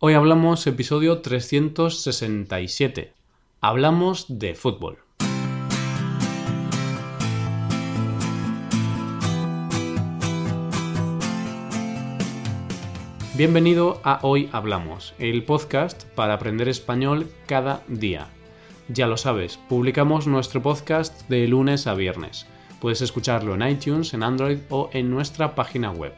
Hoy hablamos episodio 367. Hablamos de fútbol. Bienvenido a Hoy Hablamos, el podcast para aprender español cada día. Ya lo sabes, publicamos nuestro podcast de lunes a viernes. Puedes escucharlo en iTunes, en Android o en nuestra página web.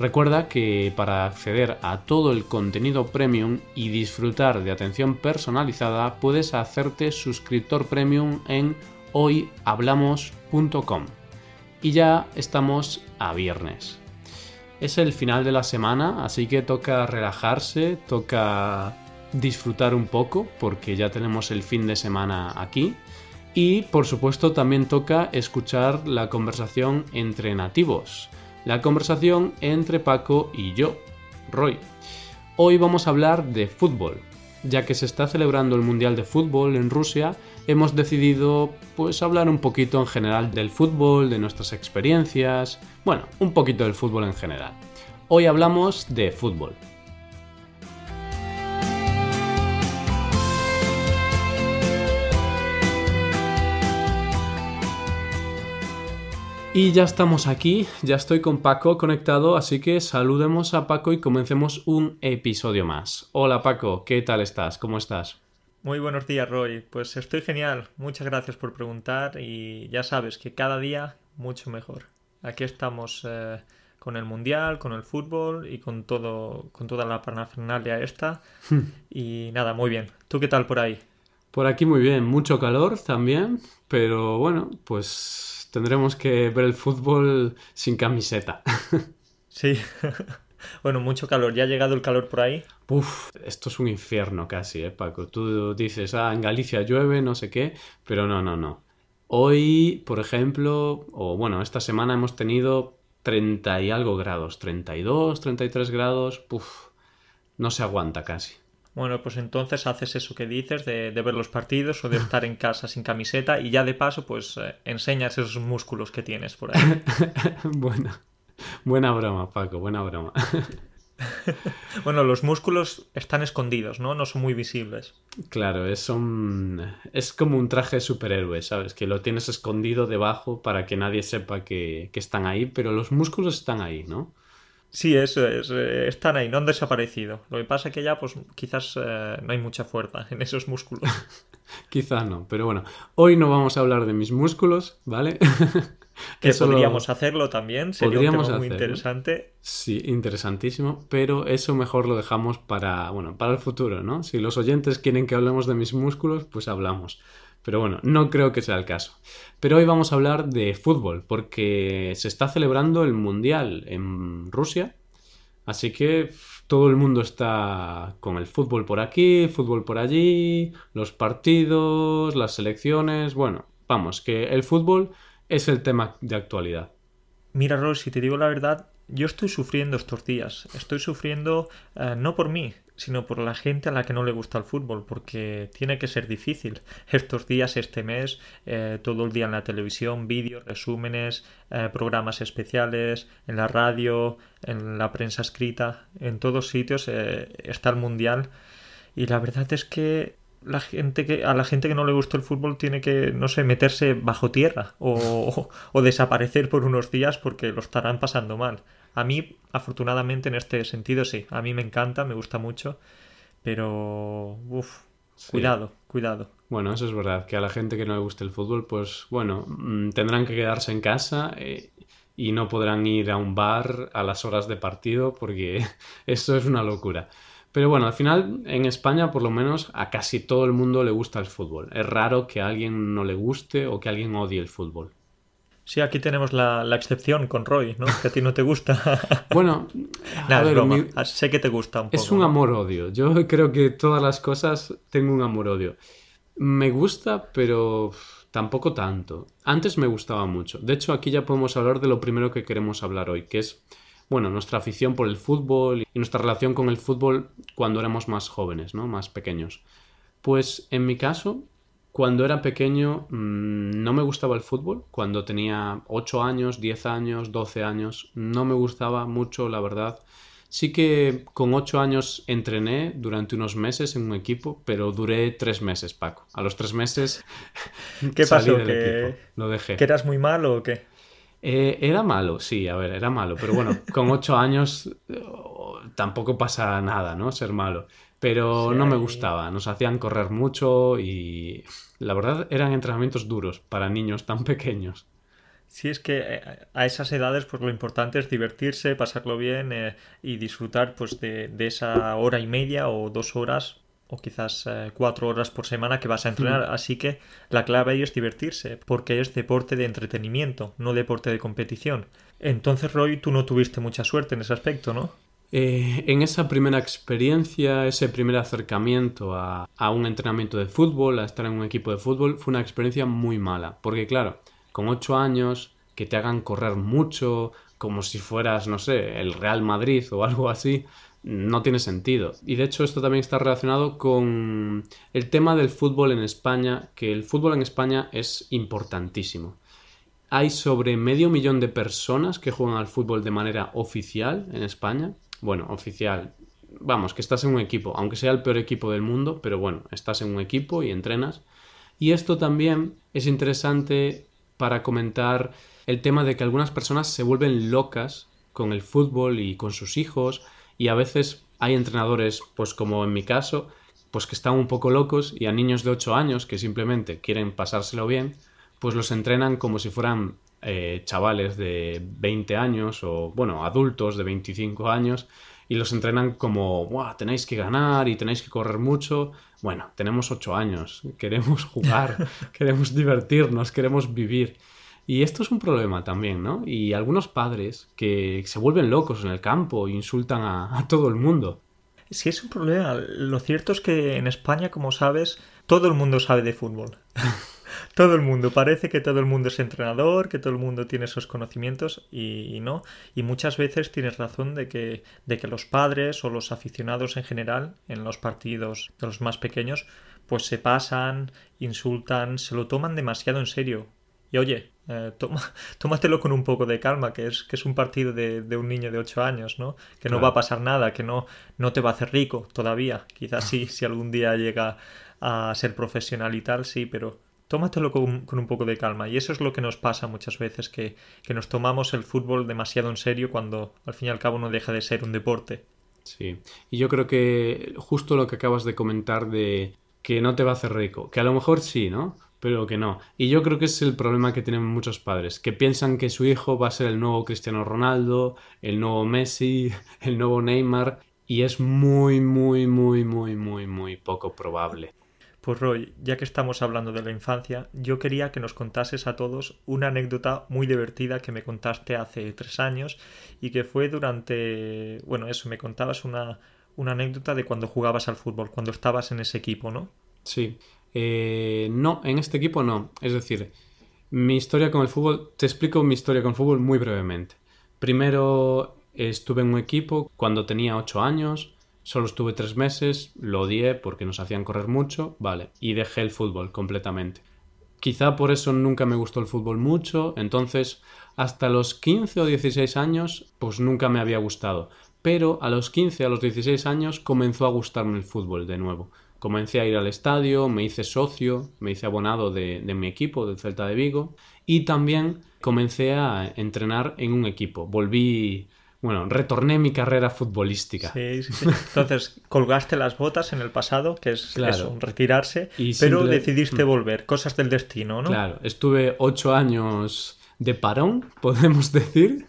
Recuerda que para acceder a todo el contenido premium y disfrutar de atención personalizada puedes hacerte suscriptor premium en hoyhablamos.com. Y ya estamos a viernes. Es el final de la semana, así que toca relajarse, toca disfrutar un poco porque ya tenemos el fin de semana aquí. Y por supuesto también toca escuchar la conversación entre nativos la conversación entre Paco y yo, Roy. Hoy vamos a hablar de fútbol. Ya que se está celebrando el Mundial de Fútbol en Rusia, hemos decidido pues hablar un poquito en general del fútbol, de nuestras experiencias, bueno, un poquito del fútbol en general. Hoy hablamos de fútbol. Y ya estamos aquí, ya estoy con Paco conectado, así que saludemos a Paco y comencemos un episodio más. Hola Paco, ¿qué tal estás? ¿Cómo estás? Muy buenos días Roy, pues estoy genial, muchas gracias por preguntar y ya sabes que cada día mucho mejor. Aquí estamos eh, con el mundial, con el fútbol y con todo, con toda la parafernalia esta y nada, muy bien. ¿Tú qué tal por ahí? Por aquí muy bien, mucho calor también, pero bueno, pues tendremos que ver el fútbol sin camiseta. Sí. bueno, mucho calor. ¿Ya ha llegado el calor por ahí? Uf, esto es un infierno casi, ¿eh, Paco? Tú dices, ah, en Galicia llueve, no sé qué, pero no, no, no. Hoy, por ejemplo, o bueno, esta semana hemos tenido 30 y algo grados, 32, 33 grados, uf, no se aguanta casi. Bueno, pues entonces haces eso que dices de, ver los partidos o de estar en casa sin camiseta y ya de paso pues eh, enseñas esos músculos que tienes por ahí. bueno, buena broma, Paco, buena broma. bueno, los músculos están escondidos, ¿no? No son muy visibles. Claro, es, un... es como un traje de superhéroe, ¿sabes? Que lo tienes escondido debajo para que nadie sepa que, que están ahí, pero los músculos están ahí, ¿no? Sí, eso es. Están ahí, no han desaparecido. Lo que pasa es que ya, pues quizás eh, no hay mucha fuerza en esos músculos. quizás no, pero bueno, hoy no vamos a hablar de mis músculos, ¿vale? que podríamos hacerlo también, sería un tema muy interesante. Sí, interesantísimo, pero eso mejor lo dejamos para, bueno, para el futuro, ¿no? Si los oyentes quieren que hablemos de mis músculos, pues hablamos. Pero bueno, no creo que sea el caso. Pero hoy vamos a hablar de fútbol, porque se está celebrando el Mundial en Rusia. Así que todo el mundo está con el fútbol por aquí, fútbol por allí, los partidos, las selecciones. Bueno, vamos, que el fútbol es el tema de actualidad. Mira, Ross, si te digo la verdad, yo estoy sufriendo estos días. Estoy sufriendo eh, no por mí, sino por la gente a la que no le gusta el fútbol, porque tiene que ser difícil. Estos días, este mes, eh, todo el día en la televisión, vídeos, resúmenes, eh, programas especiales, en la radio, en la prensa escrita, en todos sitios está el mundial. Y la verdad es que la gente que a la gente que no le gusta el fútbol tiene que no sé meterse bajo tierra o, o, desaparecer por unos días porque lo estarán pasando mal a mí, afortunadamente, en este sentido, sí. A mí me encanta, me gusta mucho. Pero, uff, cuidado, cuidado. Bueno, eso es verdad, que a la gente que no le guste el fútbol, pues bueno, mm, tendrán que quedarse en casa eh, y no podrán ir a un bar a las horas de partido porque eso es una locura. Pero bueno, al final en España por lo menos a casi todo el mundo le gusta el fútbol. Es raro que a alguien no le guste o que alguien odie el fútbol. Sí, aquí tenemos la, excepción con Roy, ¿no? Que a ti no te gusta. bueno, a sé que te gusta un poco. Es un amor-odio. Yo creo que todas las cosas tengo un amor-odio. Me gusta, pero tampoco tanto. Antes me gustaba mucho. De hecho, aquí ya podemos hablar de lo primero que queremos hablar hoy, que es, bueno, nuestra afición por el fútbol y nuestra relación con el fútbol cuando éramos más jóvenes, ¿no? Más pequeños. Pues en mi caso, cuando era pequeño mm, no me gustaba el fútbol. Cuando tenía 8 años, 10 años, 12 años, no me gustaba mucho, la verdad. Sí que con ocho años entrené durante unos meses en un equipo, pero duré tres meses, Paco. A los tres meses. ¿Qué pasó? ¿Que... Lo dejé. ¿Que eras muy malo o qué? Eh, era malo, sí, a ver, era malo. Pero bueno, con ocho años eh, tampoco pasa nada, ¿no? Ser malo. Pero no me gustaba. Nos hacían correr mucho y la verdad eran entrenamientos duros para niños tan pequeños. Sí, es que eh, a esas edades pues lo importante es divertirse, pasarlo bien eh, y disfrutar pues de, esa hora y media o dos horas o quizás eh, cuatro horas por semana que vas a entrenar. Mm. Así que la clave ahí es divertirse, porque es deporte de entretenimiento, no deporte de competición. Entonces, Roy, tú no tuviste mucha suerte en ese aspecto, ¿no? en esa primera experiencia, ese primer acercamiento a, a un entrenamiento de fútbol, a estar en un equipo de fútbol, fue una experiencia muy mala, porque claro, con ocho años, que te hagan correr mucho, como si fueras, no sé, el Real Madrid o algo así, no tiene sentido. Y de hecho esto también está relacionado con el tema del fútbol en España, que el fútbol en España es importantísimo. Hay sobre medio millón de personas que juegan al fútbol de manera oficial en España. Bueno, oficial. Vamos, que estás en un equipo, aunque sea el peor equipo del mundo, pero bueno, estás en un equipo y entrenas. Y esto también es interesante para comentar el tema de que algunas personas se vuelven locas con el fútbol y con sus hijos y a veces hay entrenadores, pues como en mi caso, pues que están un poco locos y a niños de 8 años que simplemente quieren pasárselo bien, pues los entrenan como si fueran eh, chavales de 20 años o, bueno, adultos de 25 años y los entrenan como, Buah, tenéis que ganar y tenéis que correr mucho. Bueno, tenemos ocho años, queremos jugar, queremos divertirnos, queremos vivir. Y esto es un problema también, ¿no? Y algunos padres que se vuelven locos en el campo e insultan a, a todo el mundo. Sí, es un problema. Lo cierto es que en España, como sabes, todo el mundo sabe de fútbol. todo el mundo, parece que todo el mundo es entrenador, que todo el mundo tiene esos conocimientos y, no. Y muchas veces tienes razón de que, de que los padres o los aficionados en general, en los partidos de los más pequeños, pues se pasan, insultan, se lo toman demasiado en serio. Y oye, eh, toma, tómatelo con un poco de calma, que es, que es un partido de, de un niño de 8 años, ¿no? Que no va a pasar nada, que no, no te va a hacer rico todavía. Quizás sí, si algún día llega a ser profesional y tal, sí, pero tómatelo con, un poco de calma. Y eso es lo que nos pasa muchas veces, que, nos tomamos el fútbol demasiado en serio cuando al fin y al cabo no deja de ser un deporte. Sí, y yo creo que justo lo que acabas de comentar de que no te va a hacer rico, que a lo mejor sí, ¿no? Pero que no. Y yo creo que es el problema que tienen muchos padres, que piensan que su hijo va a ser el nuevo Cristiano Ronaldo, el nuevo Messi, el nuevo Neymar, y es muy, muy, muy, muy, muy, muy poco probable. Pues Roy, ya que estamos hablando de la infancia, yo quería que nos contases a todos una anécdota muy divertida que me contaste hace tres años y que fue durante... Bueno, eso, me contabas una, una anécdota de cuando jugabas al fútbol, cuando estabas en ese equipo, ¿no? Sí. Eh, no, en este equipo no. Es decir, mi historia con el fútbol, te explico mi historia con el fútbol muy brevemente. Primero estuve en un equipo cuando tenía ocho años Solo estuve tres meses, lo odié porque nos hacían correr mucho, vale, y dejé el fútbol completamente. Quizá por eso nunca me gustó el fútbol mucho, entonces hasta los 15 o 16 años pues nunca me había gustado. Pero a los 15, a los 16 años comenzó a gustarme el fútbol de nuevo. Comencé a ir al estadio, me hice socio, me hice abonado de, de mi equipo, del Celta de Vigo, y también comencé a entrenar en un equipo. Volví bueno, retorné mi carrera futbolística. Sí, sí, sí. Entonces, colgaste las botas en el pasado, que es eso, retirarse, pero decidiste mm. volver, cosas del destino, ¿no? Claro, estuve ocho años de parón, podemos decir.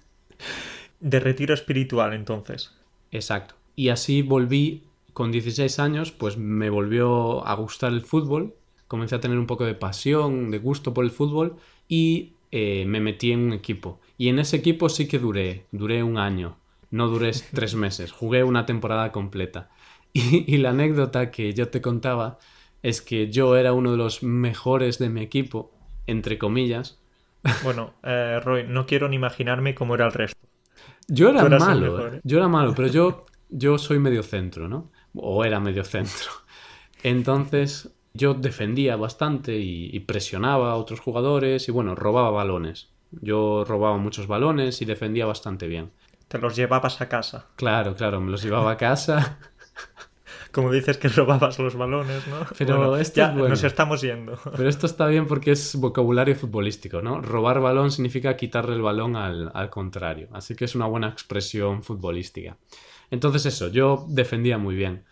De retiro espiritual, entonces. Exacto. Y así volví con 16 años, pues me volvió a gustar el fútbol, comencé a tener un poco de pasión, de gusto por el fútbol y eh, me metí en un equipo. Y en ese equipo sí que duré, duré un año, no duré tres meses, jugué una temporada completa. Y, la anécdota que yo te contaba es que yo era uno de los mejores de mi equipo, entre comillas. Bueno, eh, Roy, no quiero ni imaginarme cómo era el resto. Yo era malo, ¿eh? yo era malo, pero yo, yo soy medio centro, ¿no? O era medio centro. Entonces, yo defendía bastante y, presionaba a otros jugadores y bueno, robaba balones. Yo robaba muchos balones y defendía bastante bien. Te los llevabas a casa. Claro, claro, me los llevaba a casa. Como dices que robabas los balones, ¿no? Pero esto ya es bueno. nos estamos yendo. Pero esto está bien porque es vocabulario futbolístico, ¿no? Robar balón significa quitarle el balón al, al contrario. Así que es una buena expresión futbolística. Entonces eso, yo defendía muy bien.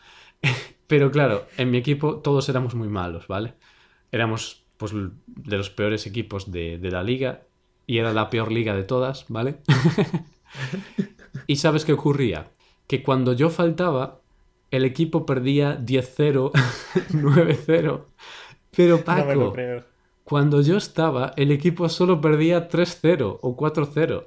Pero claro, en mi equipo todos éramos muy malos, ¿vale? Éramos pues de los peores equipos de, de la liga y era la peor liga de todas, ¿vale? y sabes qué ocurría? Que cuando yo faltaba, el equipo perdía 10-0, 9-0. Pero Paco, No cuando yo estaba, el equipo solo perdía 3-0 o 4-0.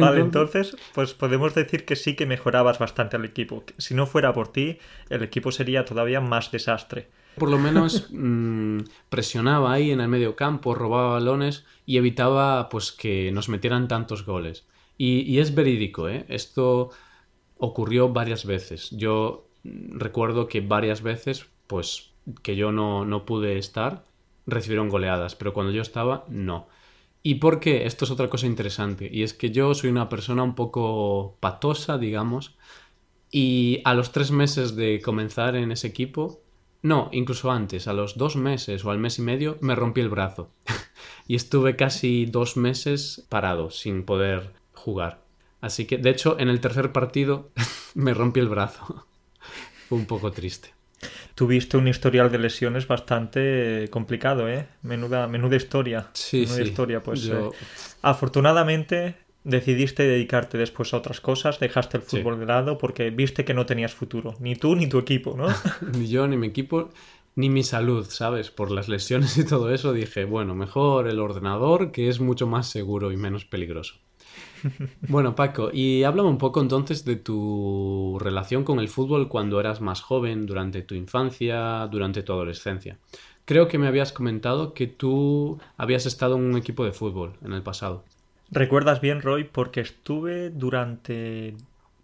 Vale, Entonces- pues podemos decir que sí que mejorabas bastante al equipo. Si no fuera por ti, el equipo sería todavía más desastre. Por lo menos mm, presionaba ahí en el medio campo, robaba balones y evitaba pues que nos metieran tantos goles. Y, y es verídico, ¿eh? Esto ocurrió varias veces. Yo recuerdo que varias veces, pues que yo no, no pude estar, recibieron goleadas, pero cuando yo estaba, no. ¿Y por qué? Esto es otra cosa interesante. Y es que yo soy una persona un poco patosa, digamos, y a los tres meses de comenzar en ese equipo, no, incluso antes, a los dos meses o al mes y medio, me rompí el brazo. y estuve casi dos meses parado, sin poder jugar. Así que, de hecho, en el tercer partido me rompí el brazo. Fue un poco triste. Tuviste un historial de lesiones bastante complicado, ¿eh? Menuda, menuda historia. Sí, menuda sí. historia, pues. Yo- eh, afortunadamente decidiste dedicarte después a otras cosas, dejaste el Sí. fútbol de lado porque viste que no tenías futuro, ni tú ni tu equipo, ¿no? Ni yo, ni mi equipo, ni mi salud, ¿sabes? Por las lesiones y todo eso, dije, bueno, mejor el ordenador, que es mucho más seguro y menos peligroso. Bueno, Paco, y háblame un poco entonces de tu relación con el fútbol cuando eras más joven, durante tu infancia, durante tu adolescencia. Creo que me habías comentado que tú habías estado en un equipo de fútbol en el pasado. Recuerdas bien, Roy, porque estuve durante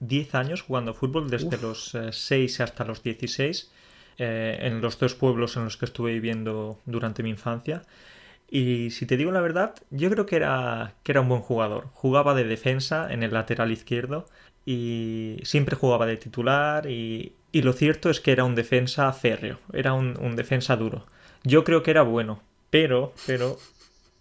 10 años jugando fútbol, desde los eh, 6 hasta los 16, eh, en los dos pueblos en los que estuve viviendo durante mi infancia. Y si te digo la verdad, yo creo que era, que era un buen jugador. Jugaba de defensa en el lateral izquierdo y siempre jugaba de titular y, y lo cierto es que era un defensa férreo, era un, un defensa duro. Yo creo que era bueno, pero, pero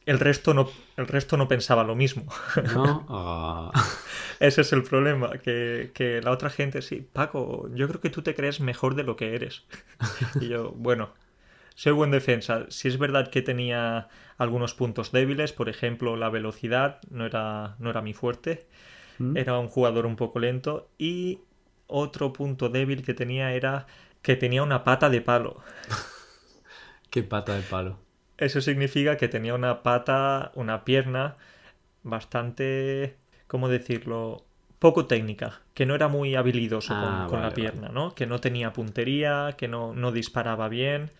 el resto no, el resto no pensaba lo mismo. ¿No? Ah, Ese es el problema, que, que la otra gente, sí, Paco, yo creo que tú te crees mejor de lo que eres. Y yo, bueno, soy buen defensa. Si es verdad que tenía algunos puntos débiles, por ejemplo, la velocidad no era, no era mi fuerte. ¿Mm? Era un jugador un poco lento. Y otro punto débil que tenía era que tenía una pata de palo. qué pata de palo. Eso significa que tenía una pata, una pierna bastante, ¿cómo decirlo? Poco técnica, que no era muy habilidoso con, Ah, con la vale, pierna, ¿no? Que no tenía puntería, que no, no disparaba bien.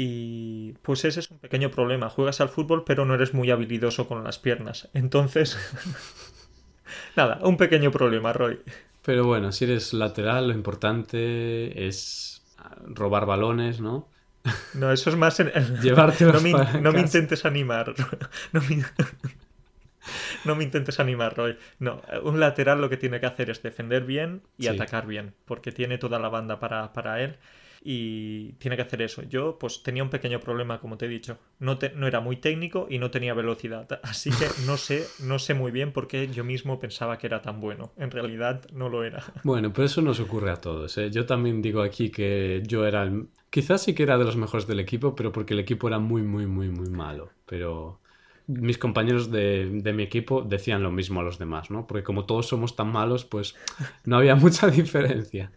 Y pues ese es un pequeño problema. Juegas al fútbol, pero no eres muy habilidoso con las piernas. Entonces, nada, un pequeño problema, Roy. Pero bueno, si eres lateral, lo importante es robar balones, ¿no? No, eso es más en... Llevártelos no, me, para no me intentes animar. No me... no me intentes animar, Roy. No, un lateral lo que tiene que hacer es defender bien y Sí. atacar bien, porque tiene toda la banda para, para él y tiene que hacer eso. Yo pues tenía un pequeño problema, como te he dicho. No, no era muy técnico y no tenía velocidad. Así que no sé, no sé muy bien por qué yo mismo pensaba que era tan bueno. En realidad no lo era. Bueno, pero eso nos ocurre a todos, ¿eh? Yo también digo aquí que yo era el... Quizás sí que era de los mejores del equipo, pero porque el equipo era muy, muy, muy, muy malo. Pero mis compañeros de, de mi equipo decían lo mismo a los demás, ¿no? Porque como todos somos tan malos, pues no había mucha diferencia.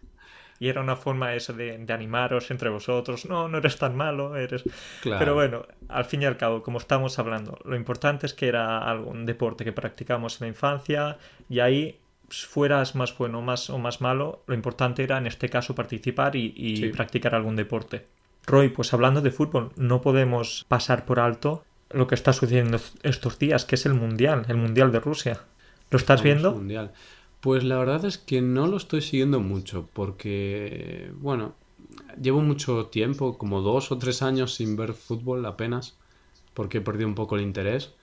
Y era una forma eso de, de animaros entre vosotros. No, no eres tan malo, eres... Claro. Pero bueno, al fin y al cabo, como estamos hablando, lo importante es que era algo, un deporte que practicamos en la infancia y ahí pues, fueras más bueno más, o más malo, lo importante era en este caso participar y, y Sí. practicar algún deporte. Roy, pues hablando de fútbol, no podemos pasar por alto lo que está sucediendo estos días, que es el Mundial, el Mundial de Rusia. ¿Lo estás Vamos, viendo? Mundial. Pues la verdad es que no lo estoy siguiendo mucho porque, bueno, llevo mucho tiempo, como dos o tres años sin ver fútbol apenas, porque he perdido un poco el interés.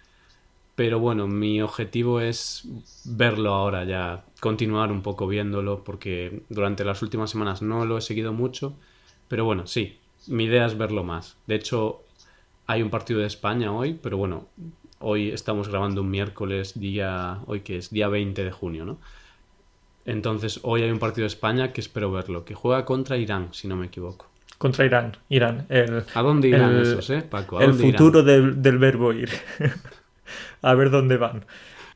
Pero bueno, mi objetivo es verlo ahora ya, continuar un poco viéndolo, porque durante las últimas semanas no lo he seguido mucho. Pero bueno, sí, mi idea es verlo más. De hecho, hay un partido de España hoy, pero bueno, hoy estamos grabando un miércoles, día, hoy que es día 20 de junio, ¿no? Entonces, hoy hay un partido de España que espero verlo, que juega contra Irán, si no me equivoco. Contra Irán, Irán. El, ¿A dónde irán el- esos, eh, Paco? ¿A el dónde irán? futuro del, del verbo ir. a ver dónde van.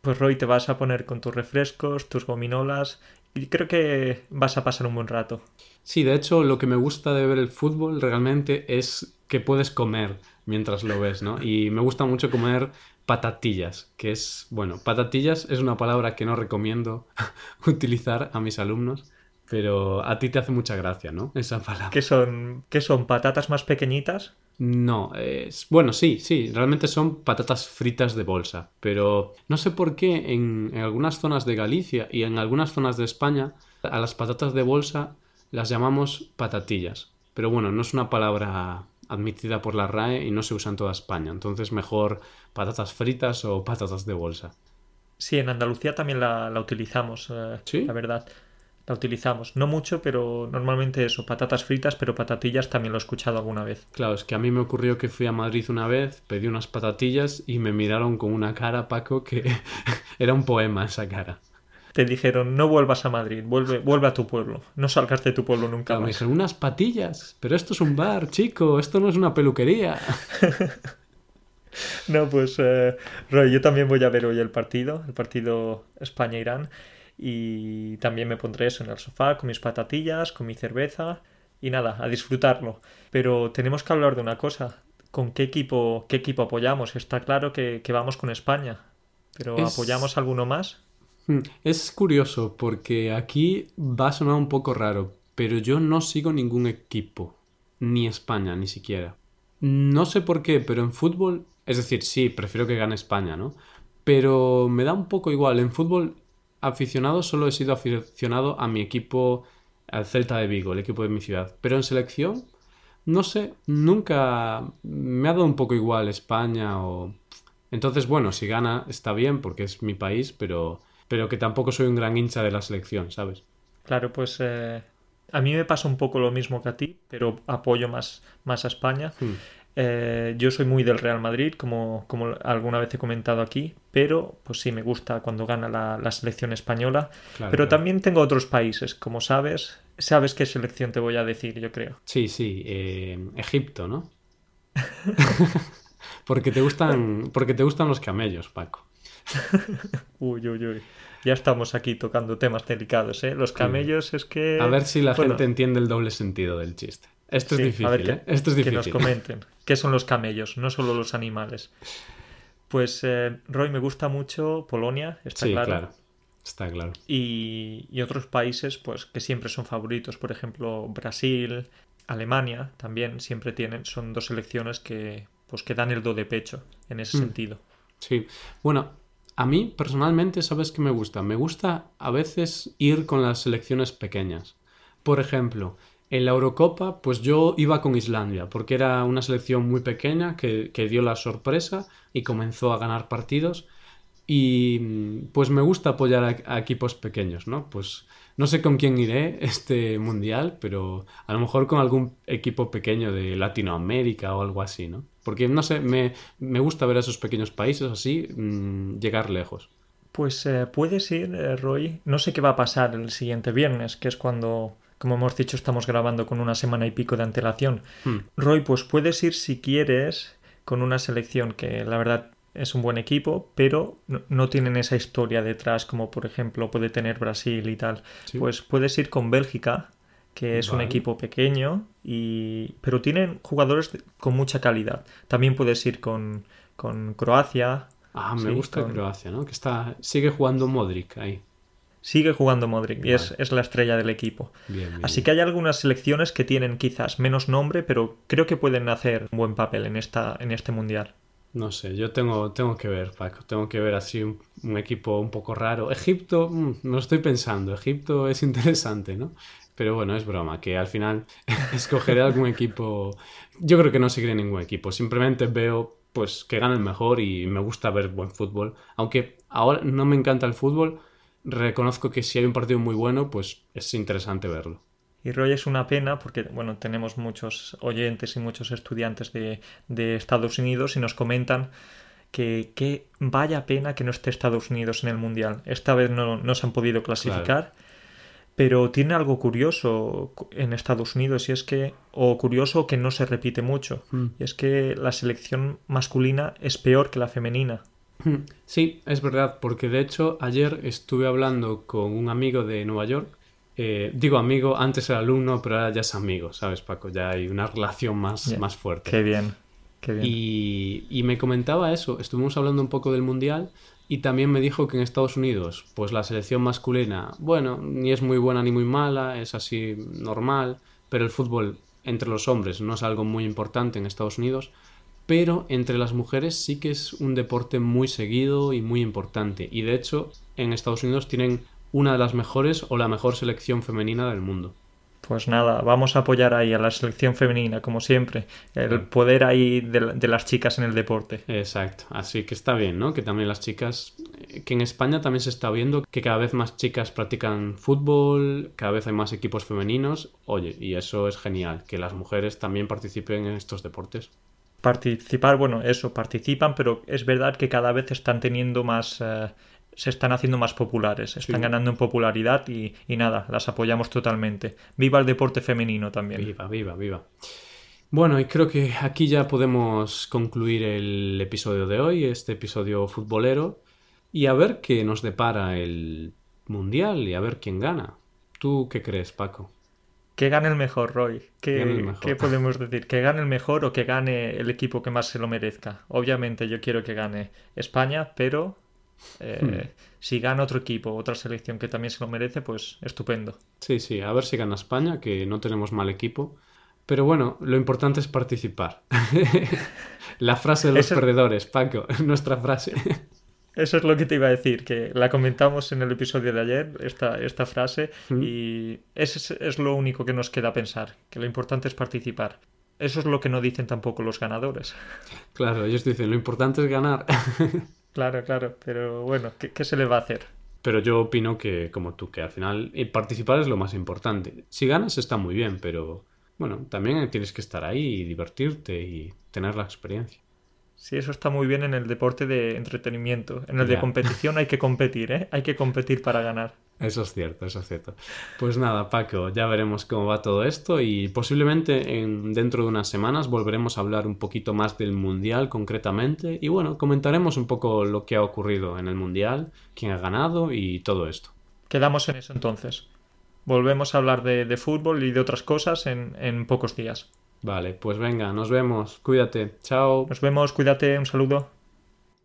Pues Roy, te vas a poner con tus refrescos, tus gominolas y creo que vas a pasar un buen rato. Sí, de hecho, lo que me gusta de ver el fútbol realmente es que puedes comer mientras lo ves, ¿no? Y me gusta mucho comer patatillas, que es, bueno, patatillas es una palabra que no recomiendo utilizar a mis alumnos, pero a ti te hace mucha gracia, ¿no? Esa palabra. ¿Qué son, qué son patatas más pequeñitas? No, es... bueno, sí, sí, realmente son patatas fritas de bolsa, pero no sé por qué en, en algunas zonas de Galicia y en algunas zonas de España a las patatas de bolsa las llamamos patatillas, pero bueno, no es una palabra admitida por la RAE y no se usa en toda España, entonces mejor patatas fritas o patatas de bolsa. Sí, en Andalucía también la, la utilizamos, eh, ¿Sí? la verdad. La utilizamos. No mucho, pero normalmente eso, patatas fritas, pero patatillas también lo he escuchado alguna vez. Claro, es que a mí me ocurrió que fui a Madrid una vez, pedí unas patatillas y me miraron con una cara, Paco, que era un poema esa cara. Te dijeron, no vuelvas a Madrid, vuelve, vuelve a tu pueblo. No salgas de tu pueblo nunca me dijeron unas patillas, pero esto es un bar, chico, esto no es una peluquería. No, pues eh, Roy, yo también voy a ver hoy el partido, el partido España-Irán, y también me pondré eso en el sofá con mis patatillas, con mi cerveza, y nada, a disfrutarlo. Pero tenemos que hablar de una cosa, ¿con qué equipo, qué equipo apoyamos? Está claro que, que vamos con España, pero Es- ¿apoyamos alguno más? Hmm, Es curioso porque aquí va a sonar un poco raro, pero yo no sigo ningún equipo, ni España, ni siquiera. No sé por qué, pero en fútbol, es decir, sí, prefiero que gane España, ¿no? Pero me da un poco igual. En fútbol aficionado solo he sido aficionado a mi equipo, al Celta de Vigo, el equipo de mi ciudad. Pero en selección, no sé, nunca me ha dado un poco igual España o... Entonces, bueno, si gana está bien porque es mi país, pero, pero que tampoco soy un gran hincha de la selección, ¿sabes? Claro, pues eh, a mí me pasa un poco lo mismo que a ti, pero apoyo más, más a España. Hmm. Eh, yo soy muy del Real Madrid, como, como alguna vez he comentado aquí, pero pues sí, me gusta cuando gana la, la selección española. Claro, pero claro. también tengo otros países, como sabes. ¿Sabes qué selección te voy a decir, yo creo? Sí, sí, eh, Egipto, ¿no? porque te gustan, porque te gustan los camellos, Paco. Uy, uy, uy. Ya estamos aquí tocando temas delicados, ¿eh? Los camellos es que... A ver si la Bueno, gente entiende el doble sentido del chiste. Esto sí, es difícil, a ver que, ¿eh? Esto es que nos comenten. ¿Qué son los camellos? No solo los animales. Pues, eh, Roy, me gusta mucho Polonia, está sí, claro. claro. Está claro. y, y otros países pues que siempre son favoritos por ejemplo Brasil Alemania también siempre tienen son dos selecciones que pues que dan el do de pecho en ese Mm. sentido Sí. Bueno, a mí personalmente, ¿sabes qué me gusta? Me gusta a veces ir con las selecciones pequeñas. Por ejemplo, en la Eurocopa, pues yo iba con Islandia, porque era una selección muy pequeña que, que dio la sorpresa y comenzó a ganar partidos. Y mm, pues me gusta apoyar a, a equipos pequeños, ¿no? Pues no sé con quién iré este mundial, pero a lo mejor con algún equipo pequeño de Latinoamérica o algo así, ¿no? Porque no sé, me, me gusta ver a esos pequeños países así mm, llegar lejos. pues eh, puedes ir eh, Roy no sé qué va a pasar el siguiente viernes que es cuando como hemos dicho estamos grabando con una semana y pico de antelación Hmm. Roy pues puedes ir si quieres con una selección que la verdad es un buen equipo, pero no, no tienen esa historia detrás como por ejemplo puede tener Brasil y tal. Sí. Pues puedes ir con Bélgica, que es un equipo pequeño, y... pero tienen jugadores con mucha calidad. También puedes ir con, con Croacia. Ah, me Sí, gusta con- Croacia, ¿no? Que está, sigue jugando Modric ahí. Sigue jugando Modric y es, es la estrella del equipo. Bien, bien, Así bien. que hay algunas selecciones que tienen quizás menos nombre, pero creo que pueden hacer un buen papel en, esta, en este mundial. No sé, yo tengo, tengo que ver, Paco. Tengo que ver así un, equipo un poco raro. Egipto, mm, me lo estoy pensando. Egipto es interesante, ¿no? Pero bueno, es broma, que al final escogeré algún equipo. Yo creo que no seguiré ningún equipo. Simplemente veo pues que gane el mejor y me gusta ver buen fútbol. Aunque ahora no me encanta el fútbol, reconozco que si hay un partido muy bueno, pues es interesante verlo. Y Roy es una pena porque, bueno, tenemos muchos oyentes y muchos estudiantes de, de Estados Unidos y nos comentan que, vaya pena que no esté Estados Unidos en el Mundial. Esta vez no, no se han podido clasificar. Pero tiene algo curioso en Estados Unidos y es que, o curioso que no se repite mucho, mm. y es que la selección masculina es peor que la femenina. Mm. Sí, es verdad, porque de hecho ayer estuve hablando con un amigo de Nueva York eh, digo amigo, antes era alumno, pero ahora ya es amigo, ¿sabes, Paco? Ya hay una relación más, más fuerte. Qué bien, qué bien. Y, y, me comentaba eso, estuvimos hablando un poco del Mundial y también me dijo que en Estados Unidos, pues la selección masculina, bueno, ni es muy buena ni muy mala, es así normal, pero el fútbol entre los hombres no es algo muy importante en Estados Unidos, pero entre las mujeres sí que es un deporte muy seguido y muy importante. Y de hecho, en Estados Unidos tienen una de las mejores o la mejor selección femenina del mundo. Pues nada, vamos a apoyar ahí a la selección femenina, como siempre, el poder ahí de, las chicas en el deporte. Exacto, así que está bien, ¿no? Que también las chicas, eh, que en España también se está viendo que cada vez más chicas practican fútbol, cada vez hay más equipos femeninos, oye, y eso es genial, que las mujeres también participen en estos deportes. Participar, bueno, eso, participan, pero es verdad que cada vez están teniendo más... Eh, se están haciendo más populares, están ganando en popularidad y, nada, las apoyamos totalmente. Viva el deporte femenino también. Viva, viva, viva. Bueno, y creo que aquí ya podemos concluir el episodio de hoy, este episodio futbolero, y a ver qué nos depara el Mundial y a ver quién gana. ¿Tú qué crees, Paco? Que gane el mejor, Roy. ¿Qué, ¿Qué, podemos decir? ¿Que gane el mejor o que gane el equipo que más se lo merezca? Obviamente yo quiero que gane España, pero eh, hmm. Si gana otro equipo, otra selección que también se lo merece, pues estupendo. Sí, sí, a ver si gana España, que no tenemos mal equipo. Pero bueno, lo importante es participar. la frase de los perdedores, Paco, nuestra frase. Eso es lo que te iba a decir, que la comentamos en el episodio de ayer, esta, esta frase, hmm. y es, es lo único que nos queda pensar, que lo importante es participar. Eso es lo que no dicen tampoco los ganadores. Claro, ellos dicen, lo importante es ganar. Claro, claro, pero bueno, ¿qué, se le va a hacer? Pero yo opino que, como tú, que al final eh, participar es lo más importante. Si ganas está muy bien, pero bueno, también tienes que estar ahí y divertirte y tener la experiencia. Sí, eso está muy bien en el deporte de entretenimiento. En el de competición hay que competir, ¿eh? Hay que competir para ganar. Eso es cierto, eso es cierto. Pues nada, Paco, ya veremos cómo va todo esto y posiblemente en, dentro de unas semanas volveremos a hablar un poquito más del Mundial concretamente y bueno, comentaremos un poco lo que ha ocurrido en el Mundial, quién ha ganado y todo esto. Quedamos en eso entonces. Volvemos a hablar de, fútbol y de otras cosas en, en pocos días. Vale, pues venga, nos vemos. Cuídate. Chao. Nos vemos, cuídate, un saludo.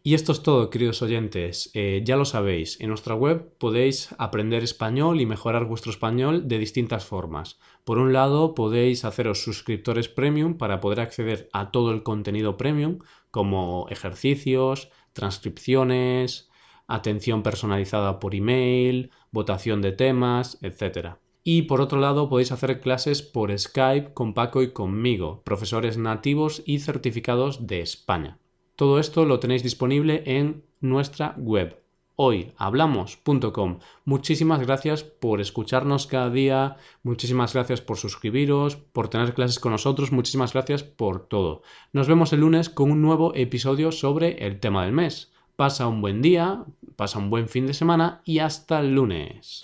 Y esto es todo, queridos oyentes. Eh, ya lo sabéis, en nuestra web podéis aprender español y mejorar vuestro español de distintas formas. Por un lado, podéis haceros suscriptores premium para poder acceder a todo el contenido premium, como ejercicios, transcripciones, atención personalizada por email, votación de temas, etc. Y por otro lado, podéis hacer clases por Skype con Paco y conmigo, profesores nativos y certificados de España. Todo esto lo tenéis disponible en nuestra web hoyhablamos.com. Muchísimas gracias por escucharnos cada día, muchísimas gracias por suscribiros, por tener clases con nosotros, muchísimas gracias por todo. Nos vemos el lunes con un nuevo episodio sobre el tema del mes. Pasa un buen día, pasa un buen fin de semana y hasta el lunes.